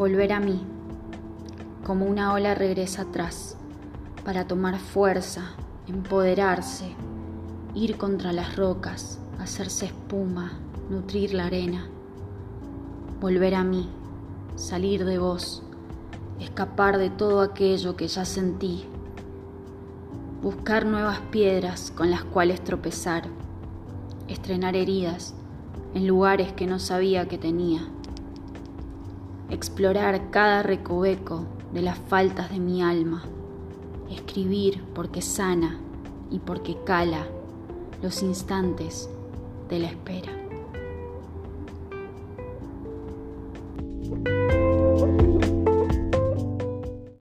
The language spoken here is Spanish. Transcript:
Volver a mí, como una ola regresa atrás, para tomar fuerza, empoderarse, ir contra las rocas, hacerse espuma, nutrir la arena. Volver a mí, salir de vos, escapar de todo aquello que ya sentí, buscar nuevas piedras con las cuales tropezar, estrenar heridas en lugares que no sabía que tenía, explorar cada recoveco de las faltas de mi alma, escribir porque sana y porque cala los instantes de la espera.